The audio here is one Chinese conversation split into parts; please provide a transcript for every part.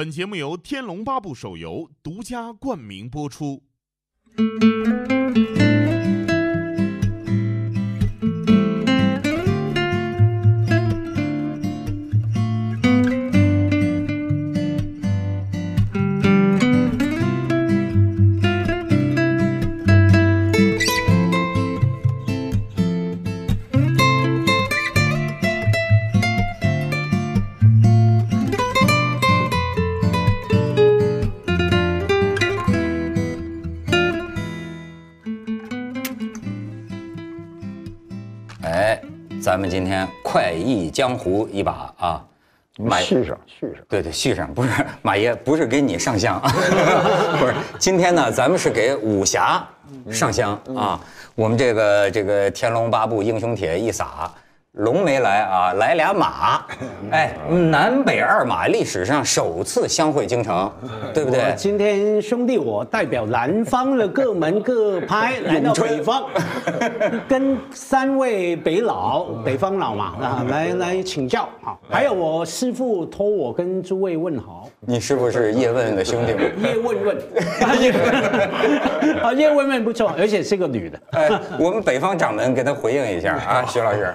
本节目由《天龙八部》手游独家冠名播出。江湖一把啊，马续上续上，对对续上，不是马爷，不是给你上香，不是，今天呢，咱们是给武侠上香啊。我们这个这个《天龙八部》英雄帖一撒，龙没来啊，来俩马，哎，南北二马历史上首次相会京城，对不对？今天兄弟我代表南方的各门各派 来到北方，跟三位北老、北方老嘛啊来来请教啊，还有我师傅托我跟诸位问好。你是不是叶问的兄弟吗？叶问问，啊叶问问不错，而且是个女的。哎，我们北方掌门给他回应一下啊，徐老师。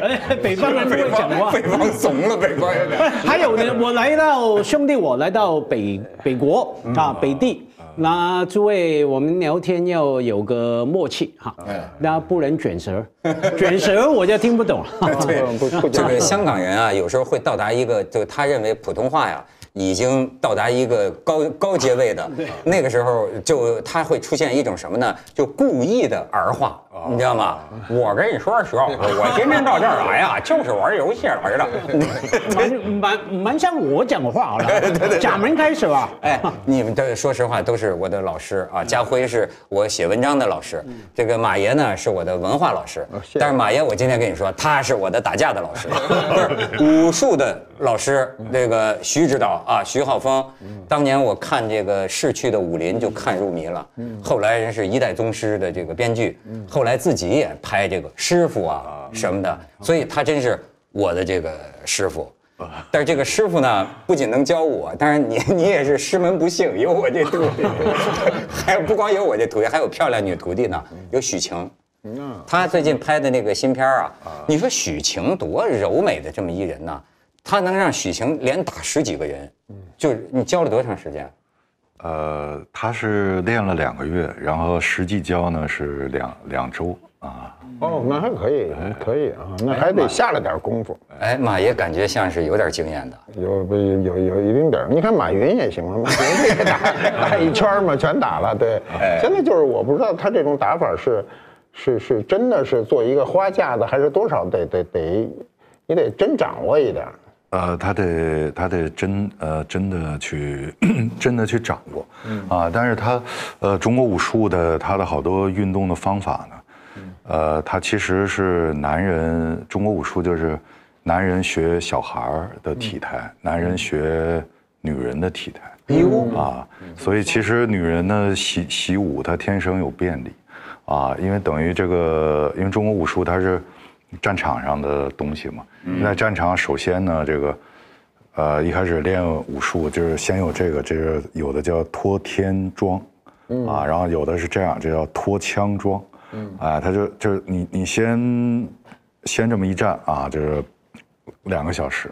哎，北方人不会讲话，北方怂了，北方人。还有呢，我来到兄弟，我来到北北国啊，北地。那诸位，我们聊天要有个默契哈，那不能卷舌，卷舌我就听不懂了。对，这个香港人啊，有时候会到达一个，就他认为普通话呀。已经到达一个高高阶位的，那个时候就他会出现一种什么呢？就故意的儿化，你知道吗？我跟你说，徐老师，我今天到这儿来啊，就是玩游戏来的，蛮蛮蛮像我讲话 了。假门开始吧。哎，你们都说实话都是我的老师啊。家辉是我写文章的老师，这个马爷呢是我的文化老师。但是马爷，我今天跟你说，他是我的打架的老师，不是武术的老师。那个徐指导。啊，徐浩峰，当年我看这个逝去的武林就看入迷了。后来人是一代宗师的这个编剧，后来自己也拍这个师傅啊什么的，所以他真是我的这个师傅。但是这个师傅呢，不仅能教我，当然你你也是师门不幸，有我这徒弟，还不光有我这徒弟，还有漂亮女徒弟呢，有许晴。她最近拍的那个新片啊，你说许晴多柔美的这么一人呢？他能让许晴连打十几个人，就是你教了多长时间？呃，他是练了两个月，然后实际教呢是两两周啊。哦，那还可以，可以啊，那还得下了点功夫。哎，马爷感觉像是有点经验的，有不有有一丁点儿？你看马云也行啊，马云也打打 一圈嘛，全打了。对，现在就是我不知道他这种打法是是是真的是做一个花架子，还是多少得得得，你得真掌握一点。呃，他得他得真呃真的去 真的去掌握，啊，但是他呃中国武术的他的好多运动的方法呢，呃，他其实是男人中国武术就是男人学小孩儿的体态，男人学女人的体态，啊，所以其实女人呢习习武她天生有便利，啊，因为等于这个因为中国武术它是。战场上的东西嘛，在战场首先呢，这个，呃，一开始练武术就是先有这个，这个有的叫脱天桩，啊，然后有的是这样，这叫脱枪桩，啊，他就就是你你先先这么一站啊，就是两个小时，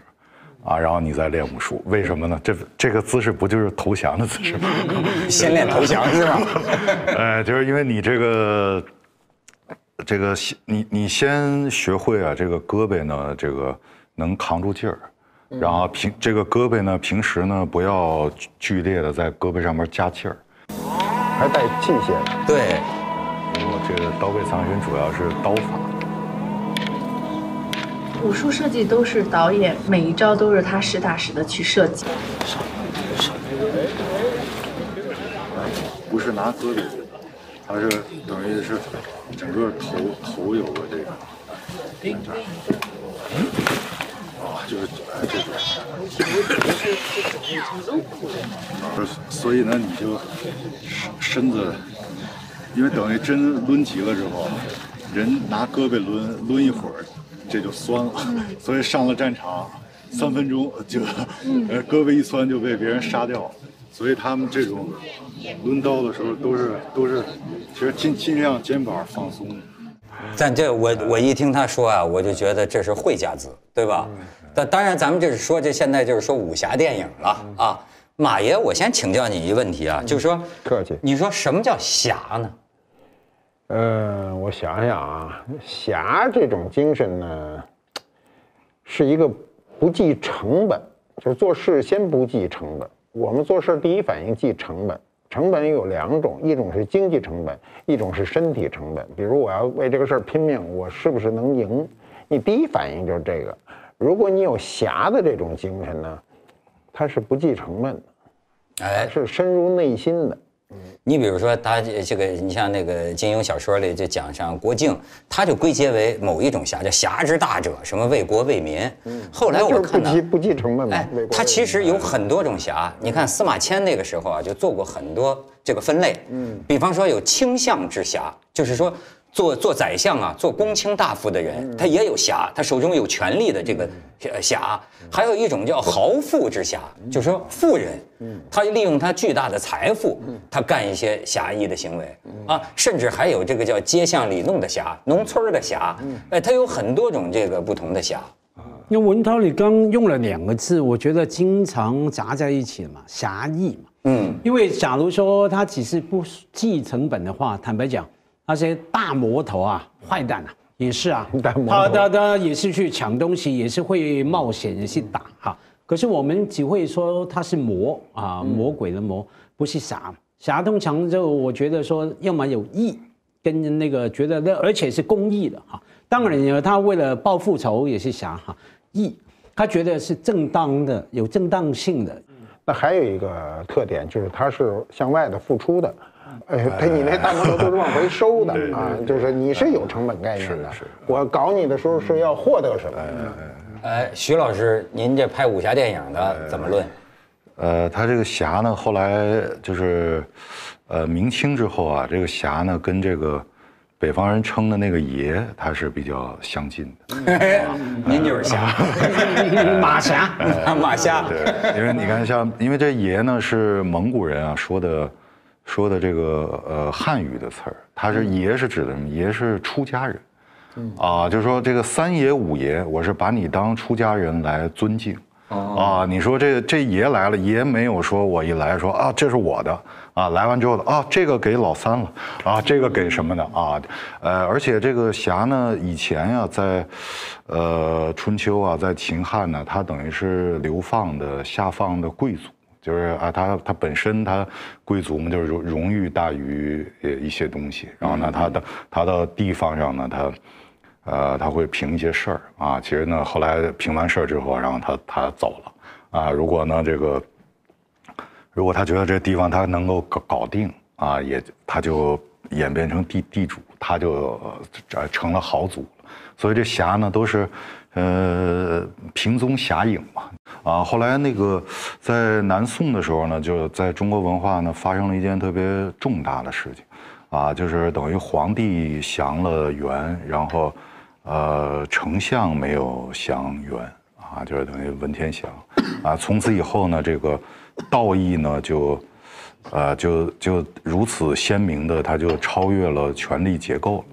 啊，然后你再练武术，为什么呢？这这个姿势不就是投降的姿势吗？先练投降是吧？呃，就是因为你这个。这个先你你先学会啊，这个胳膊呢，这个能扛住劲儿，然后平这个胳膊呢，平时呢不要剧烈的在胳膊上面加气儿，还带器械。对，我这个刀背藏身主要是刀法。武术设计都是导演每一招都是他实打实的去设计。不是拿胳膊。它是等于是整个头头有个这个，啊，就是哎这种，所以呢你就身子，因为等于真抡急了之后，人拿胳膊抡抡一会儿，这就酸了，所以上了战场，三分钟就，呃，胳膊一酸就被别人杀掉，所以他们这种抡刀的时候都是都是，其实尽尽量肩膀放松。但这我我一听他说啊，我就觉得这是会家子，对吧？但当然咱们就是说这现在就是说武侠电影了啊。马爷，我先请教你一个问题啊，就是说，客气。你说什么叫侠呢？呃，我想想啊，侠这种精神呢，是一个不计成本，就是做事先不计成本。我们做事第一反应记成本，成本有两种，一种是经济成本，一种是身体成本。比如我要为这个事儿拼命，我是不是能赢？你第一反应就是这个。如果你有侠的这种精神呢，它是不计成本的，哎，是深入内心的。你比如说，他这个，你像那个金庸小说里就讲像郭靖，他就归结为某一种侠，叫侠之大者，什么为国为民。嗯，后来我看到他其实有很多种侠。你看司马迁那个时候啊，就做过很多这个分类。嗯，比方说有倾向之侠，就是说。做做宰相啊，做公卿大夫的人，他也有侠，他手中有权力的这个侠。还有一种叫豪富之侠，就是说富人，他利用他巨大的财富，他干一些侠义的行为啊。甚至还有这个叫街巷里弄的侠，农村的侠，哎，他有很多种这个不同的侠。那文涛，你刚用了两个字，我觉得经常杂在一起嘛，侠义嘛。嗯，因为假如说他只是不计成本的话，坦白讲。那些大魔头啊，坏蛋啊，也是啊，他他他也是去抢东西，也是会冒险去打哈。可是我们只会说他是魔啊，魔鬼的魔，不是侠。侠通常就我觉得说，要么有义，跟那个觉得那而且是公益的哈。当然呢，他为了报复仇也是侠哈。义，他觉得是正当的，有正当性的。那还有一个特点就是他是向外的付出的。哎，他你那大摩托都是往回收的啊，就是你是有成本概念的。我搞你的时候是要获得什么？哎，徐老师，您这拍武侠电影的怎么论？呃，他这个侠呢，后来就是，呃，明清之后啊，这个侠呢跟这个北方人称的那个爷，他是比较相近的。您就是侠，马侠，马侠。对，因为你看，像因为这爷呢是蒙古人啊说的。说的这个呃汉语的词儿，他是爷是指的什么？爷是出家人，啊，就是说这个三爷五爷，我是把你当出家人来尊敬，啊，你说这这爷来了，爷没有说我一来说啊这是我的，啊，来完之后的啊这个给老三了，啊这个给什么的啊，呃，而且这个侠呢，以前呀在，呃春秋啊，在秦汉呢，他等于是流放的下放的贵族。就是啊，他他本身他贵族嘛，就是荣荣誉大于呃一些东西。然后呢，他的他的地方上呢，他呃他会评一些事儿啊。其实呢，后来评完事儿之后，然后他他走了啊。如果呢这个，如果他觉得这地方他能够搞搞定啊，也他就演变成地地主，他就呃成了豪族了。所以这侠呢都是。呃，平宗侠影嘛，啊，后来那个在南宋的时候呢，就在中国文化呢发生了一件特别重大的事情，啊，就是等于皇帝降了元，然后，呃，丞相没有降元，啊，就是等于文天祥，啊，从此以后呢，这个道义呢就，呃，就就如此鲜明的，他就超越了权力结构了。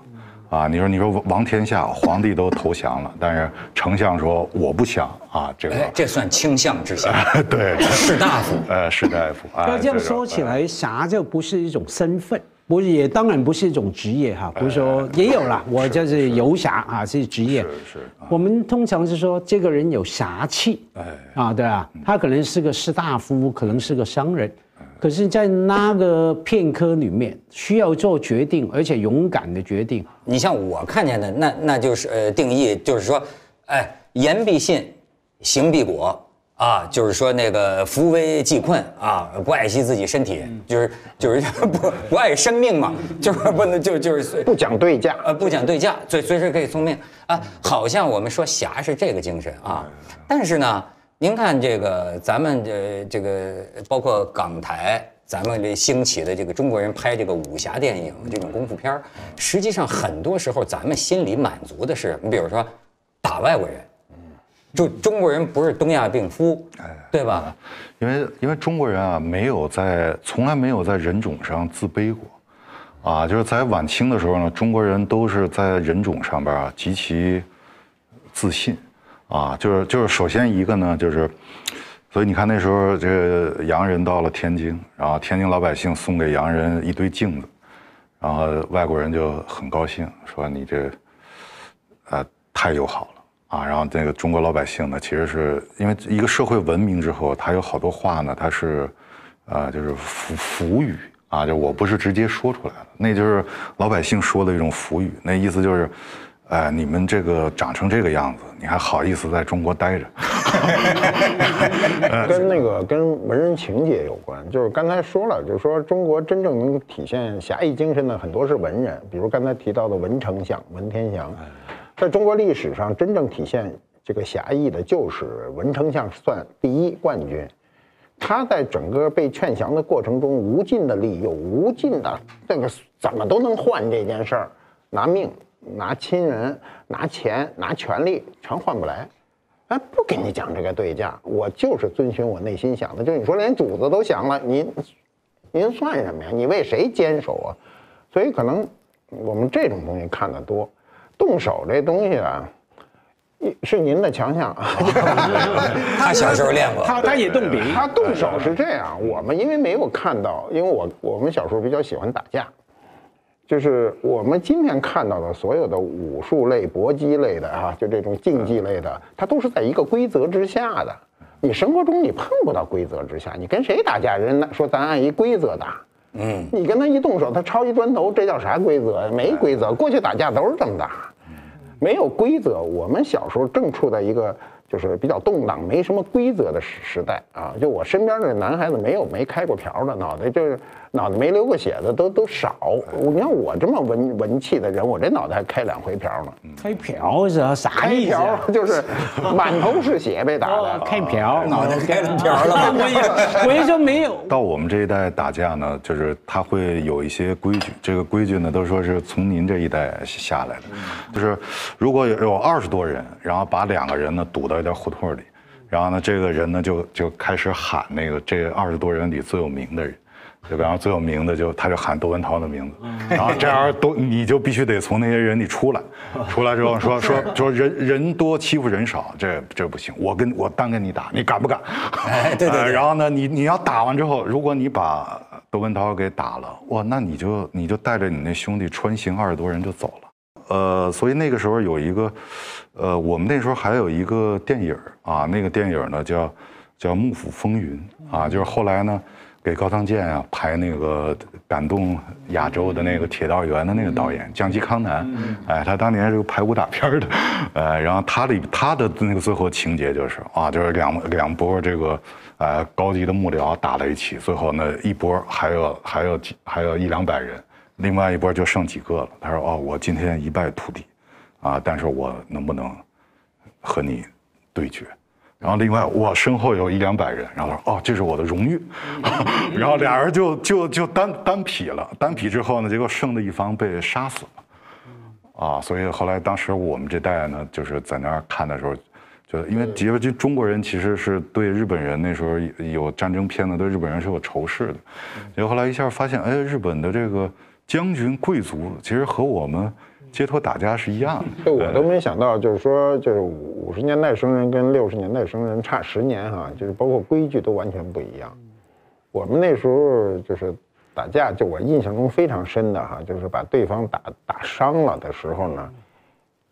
啊，你说你说王天下，皇帝都投降了，但是丞相说我不降啊，这个这算倾向之下，对，士大夫，呃，士大夫。要这样说起来，侠就不是一种身份，不是也当然不是一种职业哈，不是说也有了，我就是游侠啊，是职业。是。我们通常是说这个人有侠气，哎，啊，对啊，他可能是个士大夫，可能是个商人。可是，在那个片刻里面，需要做决定，而且勇敢的决定。你像我看见的，那那就是呃，定义就是说，哎，言必信，行必果啊，就是说那个扶危济困啊，不爱惜自己身体，就是就是不不爱生命嘛，就是不能就就是不讲对价，呃，不讲对价，随随时可以送命啊。好像我们说侠是这个精神啊，但是呢。您看这个，咱们这这个包括港台，咱们这兴起的这个中国人拍这个武侠电影这种功夫片实际上很多时候咱们心里满足的是，你比如说打外国人，就中国人不是东亚病夫，对吧？因为因为中国人啊，没有在从来没有在人种上自卑过，啊，就是在晚清的时候呢，中国人都是在人种上边啊极其自信，啊，就是就是首先一个呢就是，所以你看那时候这个洋人到了天津，然后天津老百姓送给洋人一堆镜子，然后外国人就很高兴，说你这，呃，太友好了。啊，然后这个中国老百姓呢，其实是因为一个社会文明之后，他有好多话呢，他是，呃，就是福福语啊，就我不是直接说出来的，那就是老百姓说的一种福语，那意思就是，哎，你们这个长成这个样子，你还好意思在中国待着？跟那个跟文人情节有关，就是刚才说了，就是说中国真正能体现侠义精神的很多是文人，比如刚才提到的文丞相文天祥。在中国历史上，真正体现这个侠义的，就是文丞相算第一冠军。他在整个被劝降的过程中，无尽的利诱，无尽的这个怎么都能换这件事儿，拿命、拿亲人、拿钱、拿权力，全换不来。哎，不跟你讲这个对价，我就是遵循我内心想的。就你说连主子都降了，您您算什么呀？你为谁坚守啊？所以可能我们这种东西看得多。动手这东西啊，是您的强项。他小时候练过，他他也动笔。他动手是这样，我们因为没有看到，因为我我们小时候比较喜欢打架，就是我们今天看到的所有的武术类、搏击类的啊，就这种竞技类的，它都是在一个规则之下的。你生活中你碰不到规则之下，你跟谁打架，人说咱按一规则打。嗯，你跟他一动手，他抄一砖头，这叫啥规则？没规则。过去打架都是这么打，没有规则。我们小时候正处在一个。就是比较动荡、没什么规则的时时代啊！就我身边的男孩子，没有没开过瓢的，脑袋就是脑袋没流过血的都都少。你看我这么文文气的人，我这脑袋还开两回瓢呢。开瓢是啥意思？开瓢就是满头是血被打的。开瓢，脑袋开了瓢了。我也我也说没有。到我们这一代打架呢，就是他会有一些规矩。这个规矩呢，都说是从您这一代下来的。就是如果有有二十多人，然后把两个人呢堵到。一条胡同里，然后呢，这个人呢就就开始喊那个这二十多人里最有名的人，对吧？然后最有名的就他就喊窦文涛的名字，然后这样都 你就必须得从那些人里出来，出来之后说 说说人人多欺负人少，这这不行，我跟我单跟你打，你敢不敢？哎，对对。然后呢，你你要打完之后，如果你把窦文涛给打了，哇，那你就你就带着你那兄弟穿行二十多人就走了。呃，所以那个时候有一个，呃，我们那时候还有一个电影啊，那个电影呢叫叫《幕府风云》啊，就是后来呢给高仓健啊拍那个感动亚洲的那个铁道员的那个导演江吉康男，哎，他当年是个拍武打片的，呃，然后他的他的那个最后情节就是啊，就是两两波这个呃高级的幕僚打在一起，最后呢一波还有还有几还有一两百人。另外一波就剩几个了。他说：“哦，我今天一败涂地，啊，但是我能不能和你对决？然后另外我身后有一两百人，然后说：哦，这是我的荣誉。然后俩人就就就单单匹了，单匹之后呢，结果胜的一方被杀死了。啊，所以后来当时我们这代呢，就是在那儿看的时候，就因为因为就中国人其实是对日本人那时候有战争片子，对日本人是有仇视的。结果后来一下发现，哎，日本的这个。”将军贵族其实和我们街头打架是一样的。这我都没想到，就是说，就是五十年代生人跟六十年代生人差十年哈，就是包括规矩都完全不一样。我们那时候就是打架，就我印象中非常深的哈，就是把对方打打伤了的时候呢，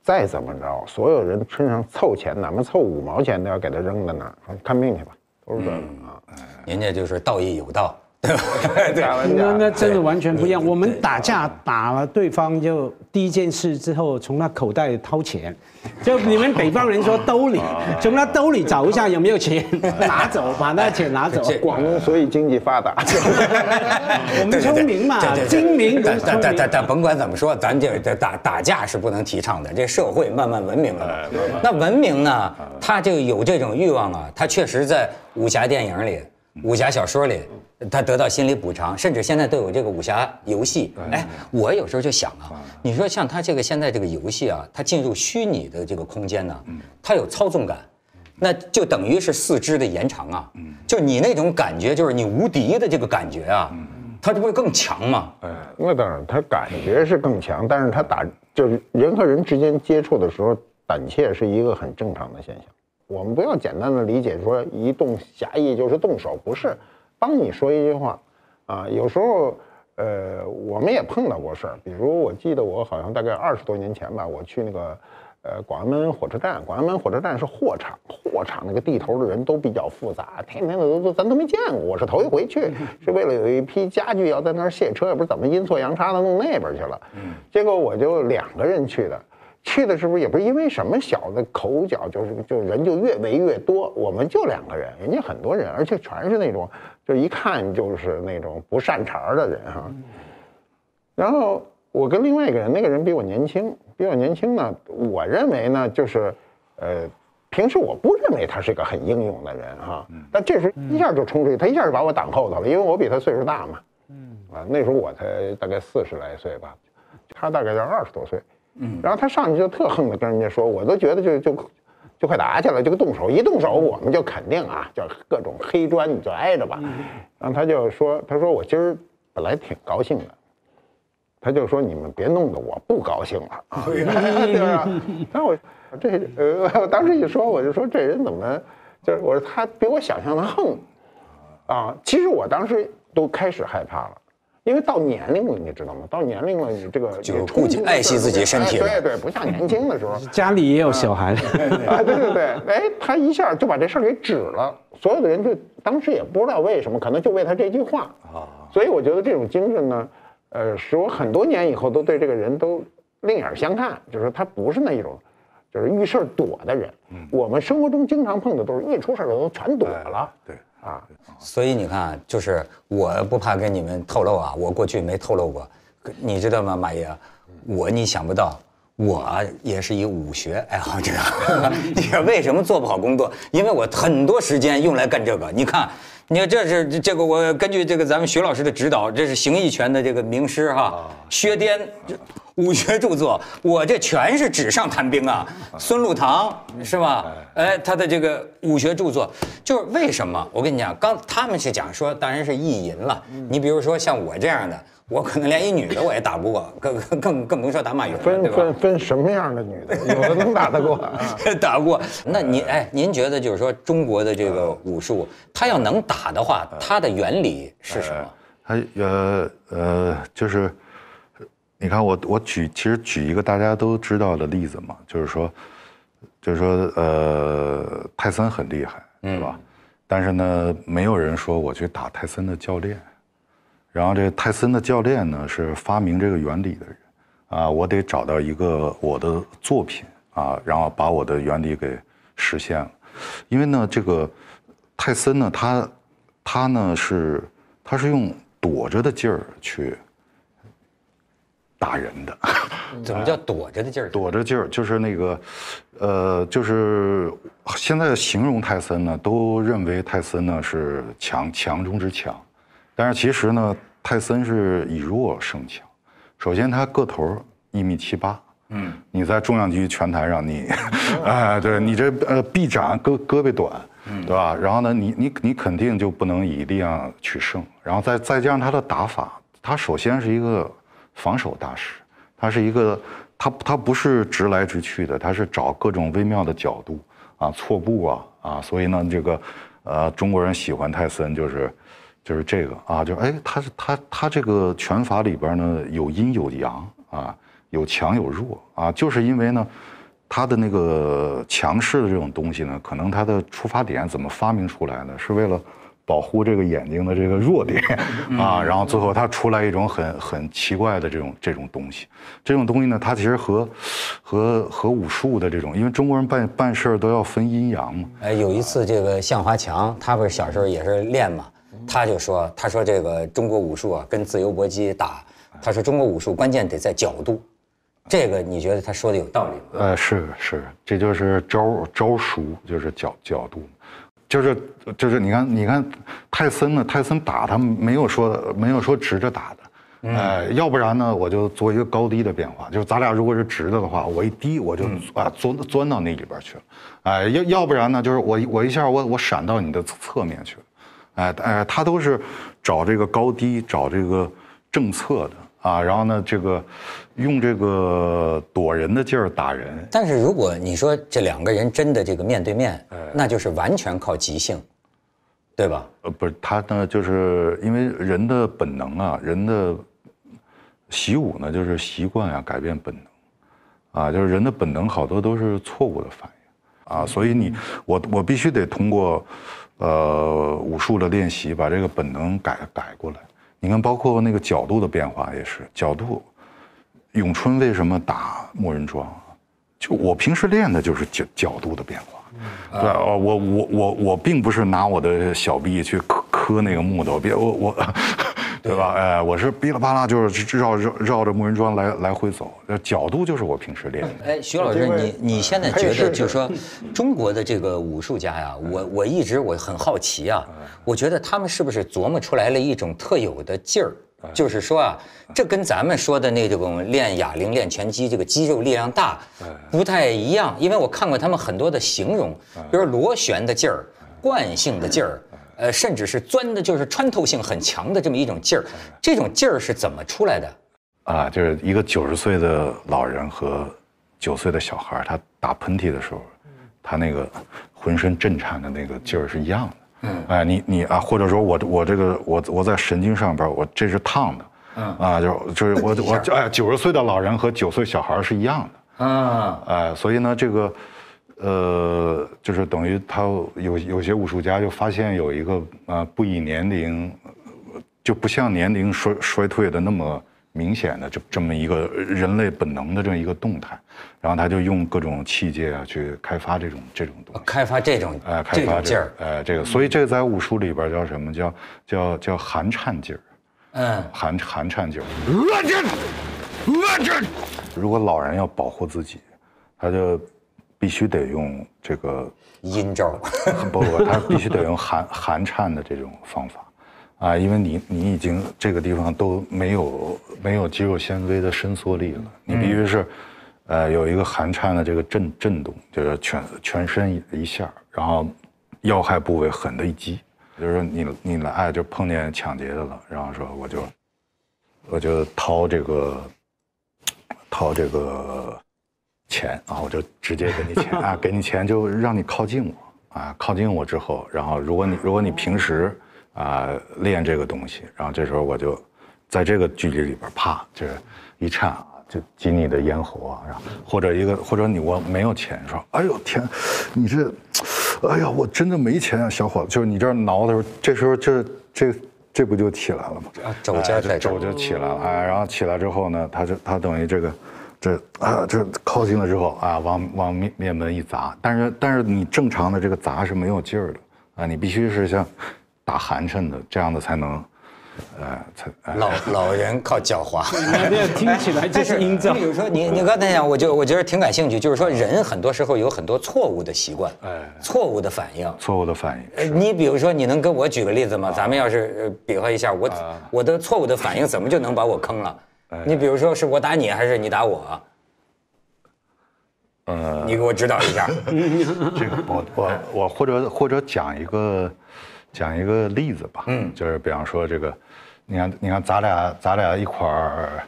再怎么着，所有人身上凑钱，哪怕凑五毛钱都要给他扔在那儿，说看病去吧，都是这样啊。人家就是道义有道。对 对，那那真的完全不一样。我们打架打了对方，就第一件事之后，从他口袋掏钱，就你们北方人说兜里，从他兜里找一下有没有钱，拿走，把那钱拿走。广东所以经济发达，我们聪明嘛，精明。但但但但甭管怎么说，咱这这打打架是不能提倡的。这社会慢慢文明了，那文明呢，他就有这种欲望啊，他确实在武侠电影里。武侠小说里，他得到心理补偿，甚至现在都有这个武侠游戏。哎，我有时候就想啊，你说像他这个现在这个游戏啊，他进入虚拟的这个空间呢，他有操纵感，那就等于是四肢的延长啊。嗯，就你那种感觉，就是你无敌的这个感觉啊，它这不会更强吗？哎，那当然，他感觉是更强，但是他打就是人和人之间接触的时候，胆怯是一个很正常的现象。我们不要简单的理解说一动侠义就是动手，不是。帮你说一句话，啊，有时候，呃，我们也碰到过事儿，比如我记得我好像大概二十多年前吧，我去那个。呃，广安门火车站，广安门火车站是货场，货场那个地头的人都比较复杂，天天的都都咱都没见过，我是头一回去，是为了有一批家具要在那儿卸车，也不知道怎么阴错阳差的弄那边去了，结果我就两个人去的，去的是不是也不是因为什么小的口角，就是就人就越围越多，我们就两个人，人家很多人，而且全是那种就一看就是那种不善茬的人哈，然后。我跟另外一个人，那个人比我年轻，比我年轻呢。我认为呢，就是，呃，平时我不认为他是个很英勇的人哈。但这时候一下就冲出去，他一下就把我挡后头了，因为我比他岁数大嘛。嗯。啊，那时候我才大概四十来岁吧，他大概在二十多岁。嗯。然后他上去就特横的跟人家说，我都觉得就就就快打起来，就动手，一动手我们就肯定啊，就各种黑砖你就挨着吧。然后他就说，他说我今儿本来挺高兴的。他就说：“你们别弄得我不高兴了啊，对吧？”然后我这呃，我当时一说，我就说这人怎么就是我说他比我想象的横啊。其实我当时都开始害怕了，因为到年龄了，你知道吗？到年龄了，你这个就顾及爱惜自己身体，对对，不像年轻的时候。家里也有小孩啊，对对对，哎，他一下就把这事儿给止了。所有的人就当时也不知道为什么，可能就为他这句话啊。所以我觉得这种精神呢。呃，使我很多年以后都对这个人都另眼相看，就是他不是那一种，就是遇事躲的人。嗯，我们生活中经常碰的都是一出事都全躲了。对，啊，所以你看，就是我不怕跟你们透露啊，我过去没透露过，你知道吗，马爷？我你想不到，我也是一武学爱好者。你说为什么做不好工作？因为我很多时间用来干这个。你看。你看，这是这个，我根据这个咱们徐老师的指导，这是形意拳的这个名师哈，薛颠武学著作，我这全是纸上谈兵啊。孙禄堂是吧？哎，他的这个武学著作，就是为什么？我跟你讲，刚他们是讲说，当然是意淫了。你比如说像我这样的。我可能连一女的我也打不过，更更更甭说打马云了，分分分什么样的女的，有的能打得过，打不过。那您哎，您觉得就是说中国的这个武术，它要能打的话，它的原理是什么？它呃呃，就是你看我我举其实举一个大家都知道的例子嘛，就是说就是说呃泰森很厉害，是吧？但是呢，没有人说我去打泰森的教练。然后这泰森的教练呢是发明这个原理的人，啊，我得找到一个我的作品啊，然后把我的原理给实现了。因为呢，这个泰森呢，他他呢是他是用躲着的劲儿去打人的。怎么叫躲着的劲儿？躲着劲儿就是那个，呃，就是现在形容泰森呢，都认为泰森呢是强强中之强，但是其实呢。泰森是以弱胜强，首先他个头一米七八，嗯，你在重量级拳台上，你，哎，对你这呃臂展胳胳膊短，嗯，对吧？然后呢，你你你肯定就不能以力量取胜，然后再再加上他的打法，他首先是一个防守大师，他是一个他他不是直来直去的，他是找各种微妙的角度啊，错步啊啊，所以呢，这个呃中国人喜欢泰森就是。就是这个啊，就哎，他是他他这个拳法里边呢有阴有阳啊，有强有弱啊，就是因为呢，他的那个强势的这种东西呢，可能他的出发点怎么发明出来的，是为了保护这个眼睛的这个弱点啊，然后最后他出来一种很很奇怪的这种这种东西，这种东西呢，它其实和和和武术的这种，因为中国人办办事都要分阴阳嘛。哎，有一次这个向华强，他不是小时候也是练嘛。他就说：“他说这个中国武术啊，跟自由搏击打。他说中国武术关键得在角度，这个你觉得他说的有道理吗？呃，是是，这就是招招熟，就是角角度，就是就是你看你看泰森呢，泰森打他没有说没有说直着打的，呃，要不然呢，我就做一个高低的变化，就是咱俩如果是直的的话，我一低我就啊钻钻到那里边去了，哎，要要不然呢，就是我我一下我我闪到你的侧面去了，哎哎，他都是找这个高低，找这个政策的啊，然后呢，这个用这个躲人的劲儿打人，但是如果你说这两个人真的这个面对面，那就是完全靠即兴，对吧？呃，不是他呢，就是因为人的本能啊，人的习武呢，就是习惯啊，改变本能，啊，就是人的本能好多都是错误的反应，啊，所以你我我必须得通过，呃，武术的练习把这个本能改改过来。你看，包括那个角度的变化也是角度。咏春为什么打木人桩？就我平时练的就是角角度的变化。对，我我我我并不是拿我的小臂去磕磕那个木头，别我我，对吧？哎，我是噼里啪啦就是绕绕绕着木人桩来来回走，角度就是我平时练的。哎，徐老师，你你现在觉得就是说，中国的这个武术家呀，我我一直我很好奇啊，我觉得他们是不是琢磨出来了一种特有的劲儿？就是说啊，这跟咱们说的那种练哑铃、练拳击，这个肌肉力量大，不太一样。因为我看过他们很多的形容，比如螺旋的劲儿、惯性的劲儿，呃，甚至是钻的，就是穿透性很强的这么一种劲儿。这种劲儿是怎么出来的？啊，就是一个九十岁的老人和九岁的小孩，他打喷嚏的时候，他那个浑身震颤的那个劲儿是一样的。嗯，哎，你你啊，或者说我我这个我我在神经上边，我这是烫的，嗯啊，就就是我 我哎，九十岁的老人和九岁小孩是一样的，啊，哎，所以呢，这个，呃，就是等于他有有些武术家就发现有一个啊，不以年龄，就不像年龄衰衰退的那么。明显的这这么一个人类本能的这么一个动态，然后他就用各种器械啊去开发这种这种东西，开发这种哎，开发劲儿，哎，这个，所以这个在武术里边叫什么？叫叫叫寒颤劲儿，嗯，寒寒颤劲儿。如果老人要保护自己，他就必须得用这个阴招，不不，他必须得用寒寒颤的这种方法。啊，因为你你已经这个地方都没有没有肌肉纤维的伸缩力了，你必须是，呃，有一个寒颤的这个震震动，就是全全身一一下，然后要害部位狠的一击，就是说你你来就碰见抢劫的了，然后说我就我就掏这个掏这个钱啊，我就直接给你钱啊，给你钱就让你靠近我啊，靠近我之后，然后如果你如果你平时。啊，练这个东西，然后这时候我就，在这个距离里边，啪，就是一颤啊，就挤你的咽喉啊，然后或者一个或者你我没有钱，说，哎呦天，你这，哎呀，我真的没钱啊，小伙子，就是你这挠的时候，这时候这这这不就起来了吗？肘尖在肘就起来了，哎，然后起来之后呢，他就他等于这个，这啊这靠近了之后啊，往往面面门一砸，但是但是你正常的这个砸是没有劲儿的啊，你必须是像。打寒碜的，这样的才能，呃，才老老人靠狡猾。这听起来就是阴招。比如说，你你刚才讲，我就我觉得挺感兴趣，就是说人很多时候有很多错误的习惯，哎，错误的反应，错误的反应。你比如说，你能跟我举个例子吗？咱们要是比划一下，我我的错误的反应怎么就能把我坑了？你比如说，是我打你还是你打我？呃，你给我指导一下。这个我我我或者或者讲一个。讲一个例子吧，嗯，就是比方说这个，你看，你看，咱俩咱俩一块儿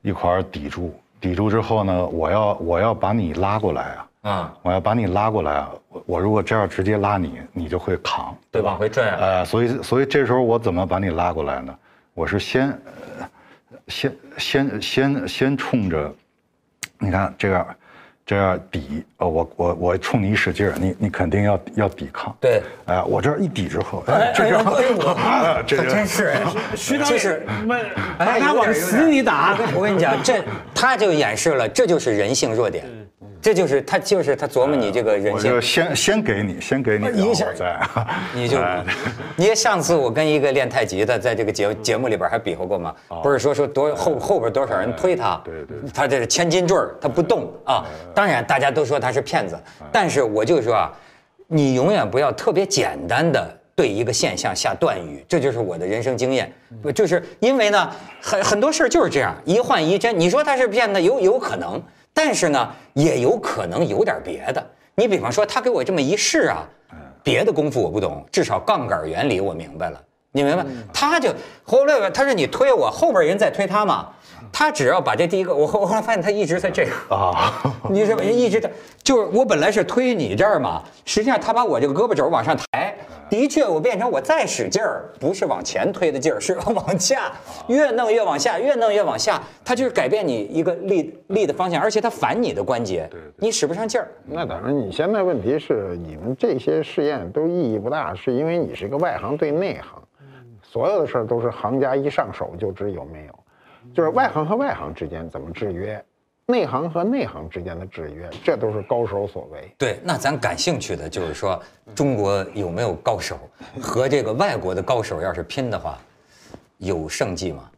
一块儿抵住，抵住之后呢，我要我要把你拉过来啊，啊，我要把你拉过来啊，我我如果这样直接拉你，你就会扛，对吧？会拽，呃，所以所以这时候我怎么把你拉过来呢？我是先先先先先冲着，你看这样。这样抵，呃，我我我冲你一使劲儿，你你肯定要要抵抗。对，哎，我这一抵之后，哎，这样，这真是，这是，哎他往死里打。我跟你讲，这他就演示了，这就是人性弱点。这就是他，就是他琢磨你这个人性。我就先先给你，先给你一下，再，你就，你上次我跟一个练太极的，在这个节节目里边还比划过吗？不是说说多后后边多少人推他，对对，他这是千斤坠他不动啊。当然大家都说他是骗子，但是我就说啊，你永远不要特别简单的。对一个现象下断语，这就是我的人生经验。不，就是因为呢，很很多事儿就是这样，一换一真。你说他是骗子，有有可能，但是呢，也有可能有点别的。你比方说，他给我这么一试啊，别的功夫我不懂，至少杠杆原理我明白了。你明白？他就后来他说你推我，后边人在推他嘛。他只要把这第一个，我后后来发现他一直在这样啊，你是一直在，就是我本来是推你这儿嘛，实际上他把我这个胳膊肘往上抬，的确我变成我再使劲儿，不是往前推的劲儿，是往下，越弄越往下，越弄越往下，他就是改变你一个力力的方向，而且他反你的关节，你使不上劲儿。那当然，你现在问题是你们这些试验都意义不大，是因为你是一个外行对内行，所有的事儿都是行家一上手就知有没有。就是外行和外行之间怎么制约，内行和内行之间的制约，这都是高手所为。对，那咱感兴趣的就是说，中国有没有高手和这个外国的高手要是拼的话，有胜绩吗？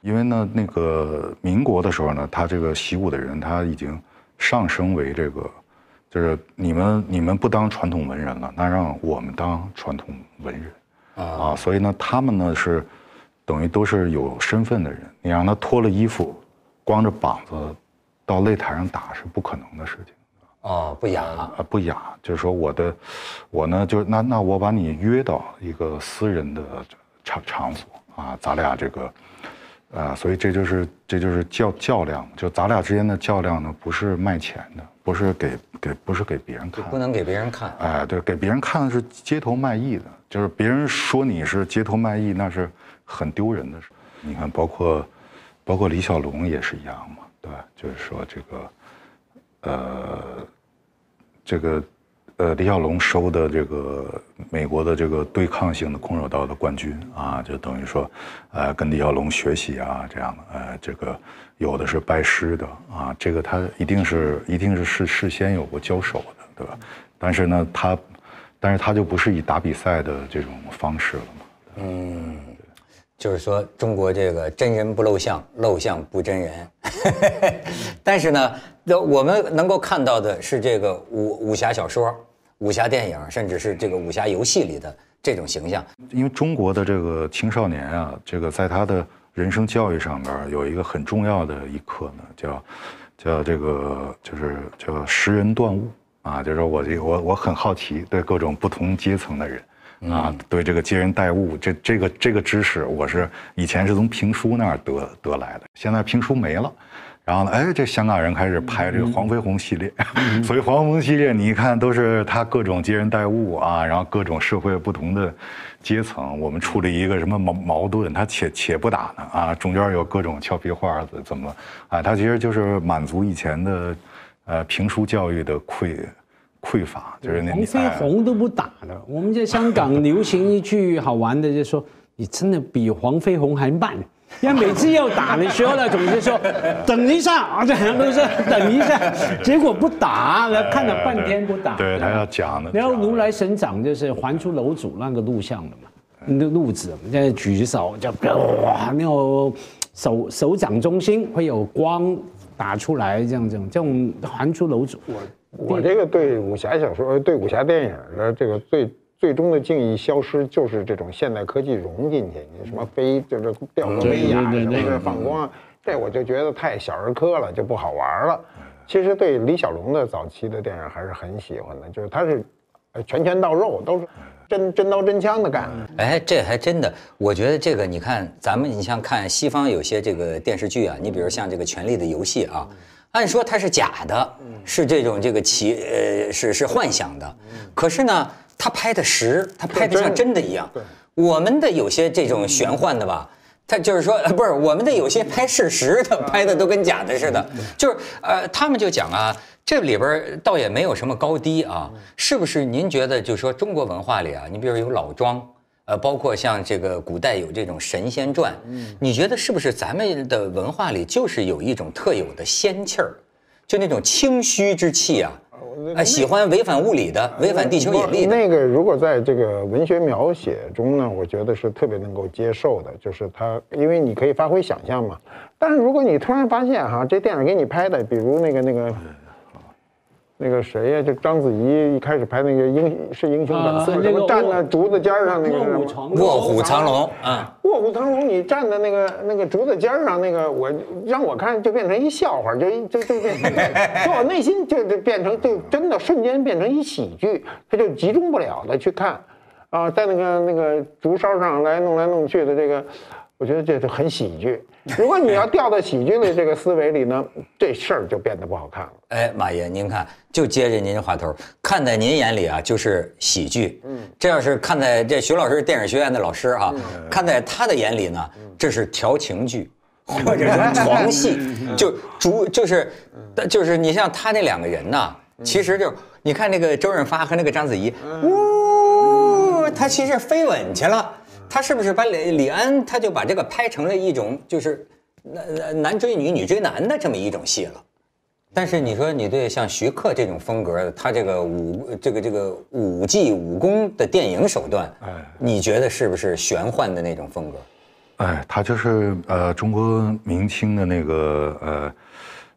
因为呢，那个民国的时候呢，他这个习武的人他已经上升为这个，就是你们你们不当传统文人了，那让我们当传统文人啊，所以呢，他们呢是。等于都是有身份的人，你让他脱了衣服，光着膀子到擂台上打是不可能的事情。哦，不雅啊，不雅。就是说我的，我呢就那那我把你约到一个私人的场场所啊，咱俩这个，啊，所以这就是这就是较较量，就咱俩之间的较量呢，不是卖钱的，不是给给不是给别人看，不能给别人看。哎，对，给别人看的是街头卖艺的，就是别人说你是街头卖艺，那是。很丢人的事，你看，包括，包括李小龙也是一样嘛，对吧？就是说这个，呃，这个，呃，李小龙收的这个美国的这个对抗性的空手道的冠军啊，就等于说，呃，跟李小龙学习啊，这样的，呃，这个有的是拜师的啊，这个他一定是一定是事事先有过交手的，对吧？但是呢，他，但是他就不是以打比赛的这种方式了嘛，嗯。就是说，中国这个真人不露相，露相不真人。但是呢，那我们能够看到的是这个武武侠小说、武侠电影，甚至是这个武侠游戏里的这种形象。因为中国的这个青少年啊，这个在他的人生教育上边有一个很重要的一课呢，叫叫这个就是叫识人断物啊，就是我这我我很好奇对各种不同阶层的人。啊，对这个接人待物，这这个这个知识，我是以前是从评书那儿得得来的。现在评书没了，然后呢，哎，这香港人开始拍这个黄飞鸿系列，所以黄飞鸿系列你一看都是他各种接人待物啊，然后各种社会不同的阶层，我们处理一个什么矛矛盾，他且且不打呢啊，中间有各种俏皮话怎怎么啊，他其实就是满足以前的呃评书教育的匮。匮乏就是那黄飞鸿都不打了。我们在香港流行一句好玩的，就说你真的比黄飞鸿还慢。因为每次要打的时候呢，总是说 等一下啊，这都是等一下，结果不打，看了半天不打。对他要讲的。然后如来神掌就是还出楼主那个录像的嘛，那录子现在举手就哇，那个手手掌中心会有光打出来，这样这样这种还出楼主。我这个对武侠小说、对武侠电影的这个最最终的敬意消失，就是这种现代科技融进去，你什么飞就是吊个威亚什么的放光，这我就觉得太小儿科了，就不好玩了。其实对李小龙的早期的电影还是很喜欢的，就是他是拳拳到肉，都是真真刀真枪的干。哎，这还真的，我觉得这个你看咱们，你像看西方有些这个电视剧啊，你比如像这个《权力的游戏》啊。按说它是假的，是这种这个奇呃是是幻想的，可是呢，他拍的实，他拍的像真的一样。我们的有些这种玄幻的吧，他就是说不是我们的有些拍事实的拍的都跟假的似的，就是呃他们就讲啊，这里边倒也没有什么高低啊，是不是？您觉得就是说中国文化里啊，你比如有老庄。呃，包括像这个古代有这种神仙传，嗯你觉得是不是咱们的文化里就是有一种特有的仙气儿，就那种清虚之气啊？哎，喜欢违反物理的，违反地球引力。那个如果在这个文学描写中呢，我觉得是特别能够接受的，就是它，因为你可以发挥想象嘛。但是如果你突然发现哈，这电影给你拍的，比如那个那个。那个谁呀？就章子怡一开始拍那个英是英雄本色，啊什么站在竹子尖上那个卧虎什么藏龙卧虎藏龙啊，卧虎藏龙，你站在那个那个竹子尖上，那个我让我看就变成一笑话，就一就就变，就我内心就就变成就真的瞬间变成一喜剧，他就集中不了的去看，啊，在那个那个竹梢上来弄来弄去的这个，我觉得这就很喜剧。如果你要掉到喜剧的这个思维里呢，这事儿就变得不好看了。哎，马爷，您看，就接着您这话头，看在您眼里啊，就是喜剧。嗯，这要是看在这徐老师电影学院的老师啊，看在他的眼里呢，这是调情剧，或者是床戏，就主就是，就是你像他那两个人呐，其实就你看那个周润发和那个章子怡，呜，他其实飞吻去了。他是不是把李李安他就把这个拍成了一种就是男男追女女追男的这么一种戏了？但是你说你对像徐克这种风格的，他这个武这个这个武技武功的电影手段，哎，你觉得是不是玄幻的那种风格？哎，他就是呃中国明清的那个呃，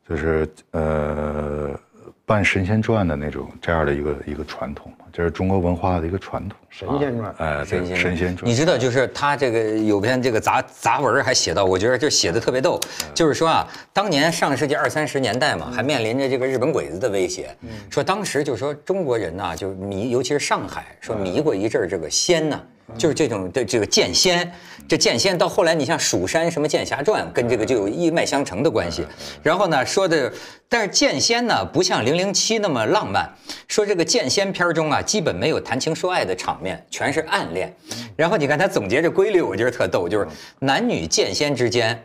就是呃扮神仙传的那种这样的一个一个传统嘛，这是中国文化的一个传统。神仙传，哎，对，神仙传。你知道，就是他这个有篇这个杂杂文还写到，我觉得就写的特别逗，就是说啊，当年上世纪二三十年代嘛，还面临着这个日本鬼子的威胁，说当时就说中国人呐，就迷，尤其是上海，说迷过一阵儿这个仙呐。就是这种的这个剑仙，这剑仙到后来，你像《蜀山》什么《剑侠传》，跟这个就有一脉相承的关系。然后呢，说的，但是剑仙呢，不像《零零七》那么浪漫。说这个剑仙片中啊，基本没有谈情说爱的场面，全是暗恋。然后你看他总结这规律，我觉得特逗，就是男女剑仙之间，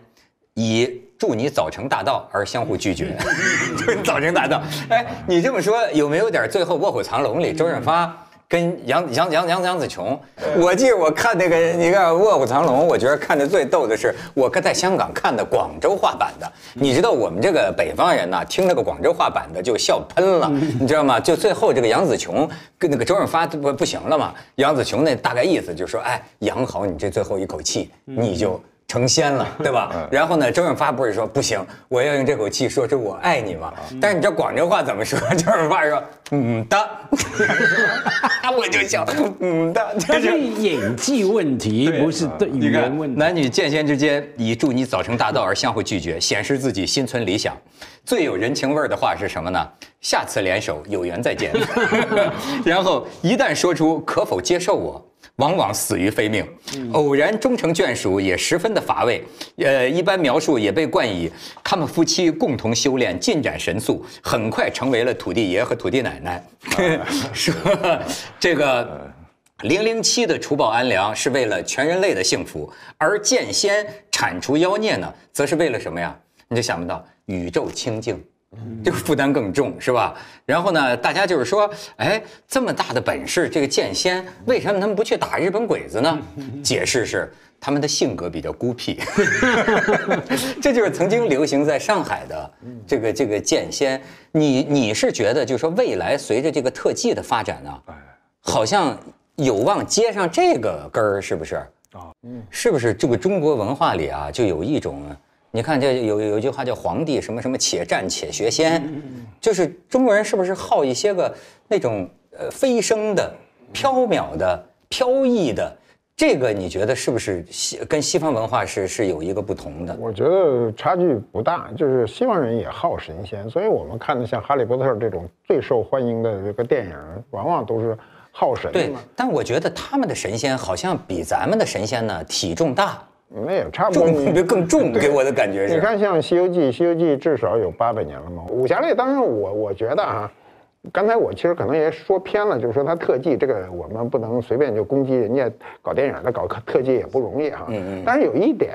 以祝你早成大道而相互拒绝。祝你早成大道。哎，你这么说有没有点最后《卧虎藏龙》里周润发？跟杨杨杨杨杨紫琼，我记得我看那个，你看《卧虎藏龙》，我觉得看的最逗的是我在香港看的广州话版的。你知道我们这个北方人呐，听那个广州话版的就笑喷了，你知道吗？就最后这个杨紫琼跟那个周润发不不行了嘛？杨紫琼那大概意思就是说，哎，养好你这最后一口气，你就。成仙了，对吧？然后呢，周润发不是说不行，我要用这口气说出我爱你吗？但是你知道广州话怎么说？周润发说嗯的，我就笑嗯的。这是演技问题，不是对语言问题。男女剑仙之间以祝你早成大道而相互拒绝，显示自己心存理想。最有人情味的话是什么呢？下次联手，有缘再见。然后一旦说出可否接受我？往往死于非命，偶然终成眷属也十分的乏味。呃，一般描述也被冠以他们夫妻共同修炼，进展神速，很快成为了土地爷和土地奶奶。说这个零零七的除暴安良是为了全人类的幸福，而剑仙铲除妖孽呢，则是为了什么呀？你就想不到宇宙清净。这个负担更重是吧？然后呢，大家就是说，哎，这么大的本事，这个剑仙为什么他们不去打日本鬼子呢？解释是他们的性格比较孤僻，这就是曾经流行在上海的这个这个剑仙。你你是觉得，就是说未来随着这个特技的发展呢，好像有望接上这个根儿，是不是？啊，嗯，是不是这个中国文化里啊，就有一种。你看，这有有一句话叫“皇帝什么什么且战且学仙”，就是中国人是不是好一些个那种呃飞升的、缥缈的、飘逸的？这个你觉得是不是西跟西方文化是是有一个不同的？我觉得差距不大，就是西方人也好神仙，所以我们看的像《哈利波特》这种最受欢迎的这个电影，往往都是好神。对，但我觉得他们的神仙好像比咱们的神仙呢体重大。那也差不多，重更重，给我的感觉是。你看，像《西游记》，《西游记》至少有八百年了嘛。武侠类，当然我我觉得啊，刚才我其实可能也说偏了，就是说它特技这个，我们不能随便就攻击人家搞电影的搞特技也不容易哈。嗯嗯。但是有一点，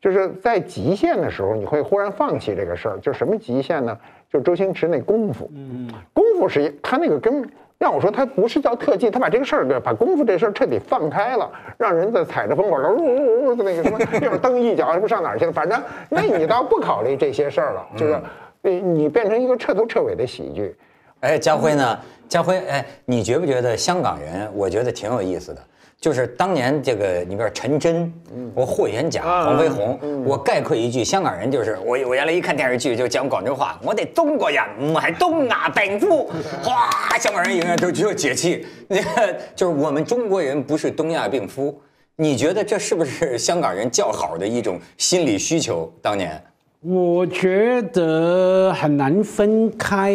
就是在极限的时候，你会忽然放弃这个事儿。就什么极限呢？就周星驰那功夫。嗯。功夫是他那个跟。让我说他不是叫特技，他把这个事儿给把功夫这事儿彻底放开了，让人在踩着风火轮，呜呜呜的那个什么，一会儿蹬一脚，不上哪儿去了？反正那你倒不考虑这些事儿了，就是你你变成一个彻头彻尾的喜剧。哎，家辉呢？家辉，哎，你觉不觉得香港人？我觉得挺有意思的。就是当年这个，你比如陈真，我霍元甲、黄飞鸿，我概括一句，香港人就是我我原来一看电视剧就讲广州话，我得中国人，我还东亚病夫，哗，香港人永远都只有解气，那个就是我们中国人不是东亚病夫，你觉得这是不是香港人较好的一种心理需求？当年？我觉得很难分开，